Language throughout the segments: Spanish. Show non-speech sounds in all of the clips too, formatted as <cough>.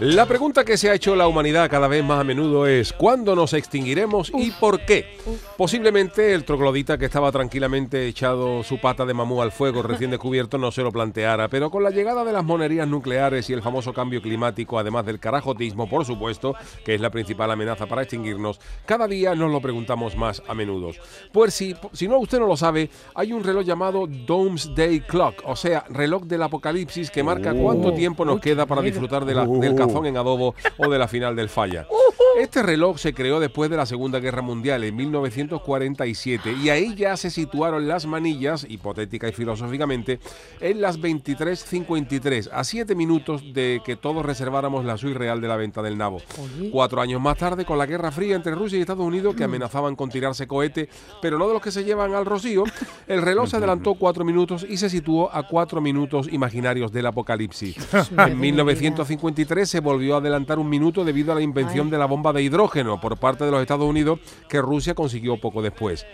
La pregunta que se ha hecho la humanidad cada vez más a menudo es ¿cuándo nos extinguiremos y por qué? Posiblemente el troglodita que estaba tranquilamente echado su pata de mamú al fuego recién descubierto no se lo planteara, pero con la llegada de las monerías nucleares y el famoso cambio climático, además del carajotismo, por supuesto, que es la principal amenaza para extinguirnos, cada día nos lo preguntamos más a menudo. Pues si, si no usted no lo sabe, hay un reloj llamado Doomsday Clock, o sea, reloj del apocalipsis que marca cuánto tiempo nos queda para disfrutar de la- del cazón en adobo o de la final del falla. <laughs> Este reloj se creó después de la Segunda Guerra Mundial en 1947 y ahí ya se situaron las manillas, hipotética y filosóficamente, en las 23.53, a 7 minutos de que todos reserváramos la suite real de la venta del nabo. Cuatro años más tarde, con la Guerra Fría entre Rusia y Estados Unidos, que amenazaban con tirarse cohete, pero no de los que se llevan al rocío, el reloj se adelantó cuatro minutos y se situó a cuatro minutos imaginarios del apocalipsis. En 1953 se volvió a adelantar un minuto debido a la invención de la bomba de hidrógeno por parte de los Estados Unidos que Rusia consiguió poco después.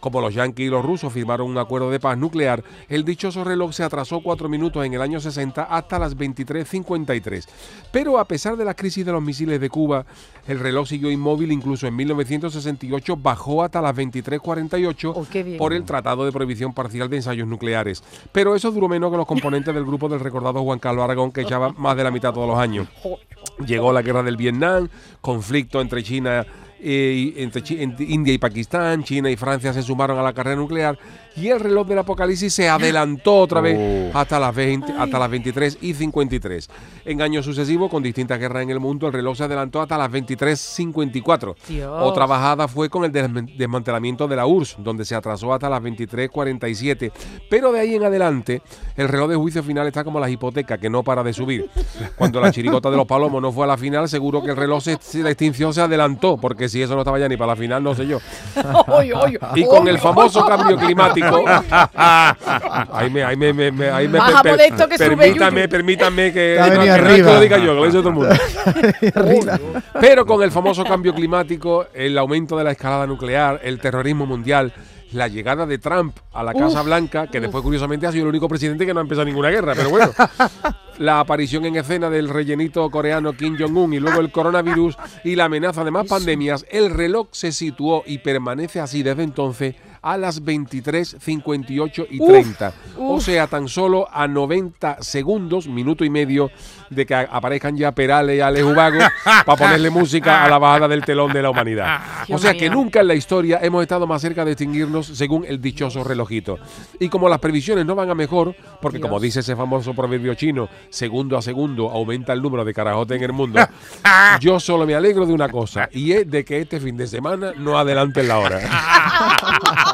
Como los yanquis y los rusos firmaron un acuerdo de paz nuclear, el dichoso reloj se atrasó cuatro minutos en el año 60 hasta las 23.53. Pero a pesar de la crisis de los misiles de Cuba, el reloj siguió inmóvil, incluso en 1968 bajó hasta las 23.48 Oh, qué bien. por el Tratado de Prohibición Parcial de Ensayos Nucleares. Pero eso duró menos que los componentes del grupo del recordado Juan Carlos Aragón, que echaba <laughs> más de la mitad todos los años. Llegó la guerra del Vietnam, conflicto entre China eh, entre India y Pakistán, China y Francia se sumaron a la carrera nuclear y el reloj del apocalipsis se adelantó otra vez hasta las 20, hasta las 23 y 53. En años sucesivos, con distintas guerras en el mundo, el reloj se adelantó hasta las 23.54. Dios. Otra bajada fue con el desman- desmantelamiento de la URSS, donde se atrasó hasta las 23.47. Pero de ahí en adelante, el reloj de juicio final está como las hipotecas, que no para de subir. <laughs> Cuando la chirigota de los palomos no fue a la final, seguro que el reloj se, se- la extinción se adelantó, porque si eso no estaba ya ni para la final, no sé yo. <laughs> Y con el famoso cambio climático. <laughs> ahí me, ahí me, me- me- ahí me- Baja per- modesto que Yuyu. permítame que, no, lo diga yo, que lo dice todo el mundo. Pero con el famoso cambio climático, el aumento de la escalada nuclear, el terrorismo mundial, la llegada de Trump a la Casa Blanca, que después curiosamente ha sido el único presidente que no ha empezado ninguna guerra, pero bueno. La aparición en escena del rellenito coreano Kim Jong-un y luego el coronavirus y la amenaza de más pandemias, el reloj se situó y permanece así desde entonces a las 23, 58 y 30. O sea, tan solo a 90 segundos, minuto y medio, de que aparezcan ya Perales y Alex Ubago <laughs> para ponerle música a la bajada del telón de la humanidad. O sea que nunca en la historia hemos estado más cerca de extinguirnos según el dichoso relojito. Y como las previsiones no van a mejor, porque como dice ese famoso proverbio chino, segundo a segundo aumenta el número de carajotes en el mundo, <laughs> yo solo me alegro de una cosa, y es de que este fin de semana no adelanten la hora. <laughs>